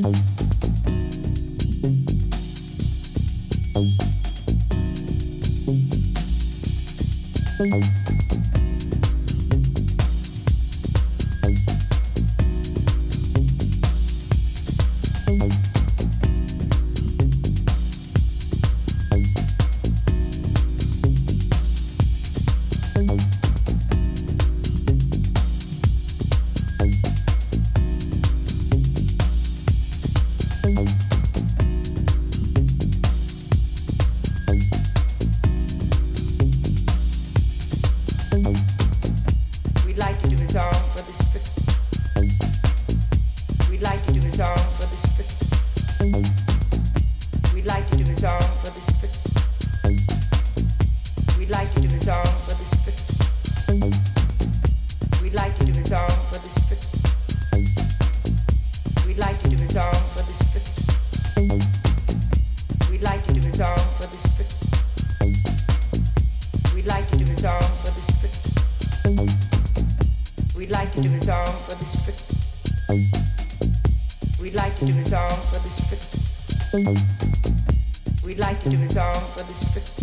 Thank you. We'd like to do is all for the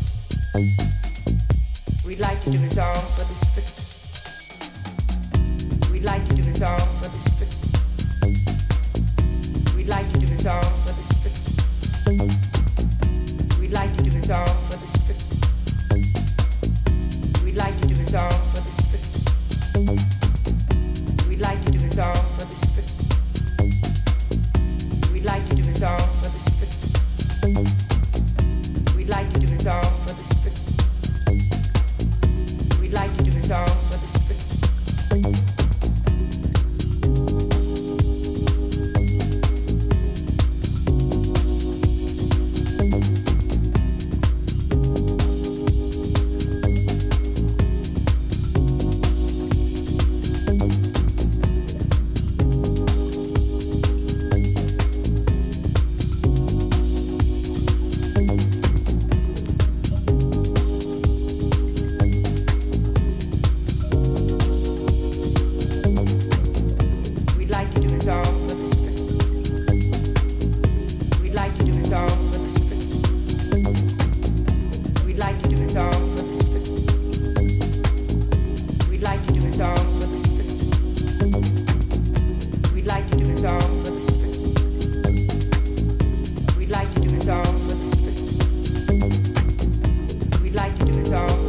like to do is all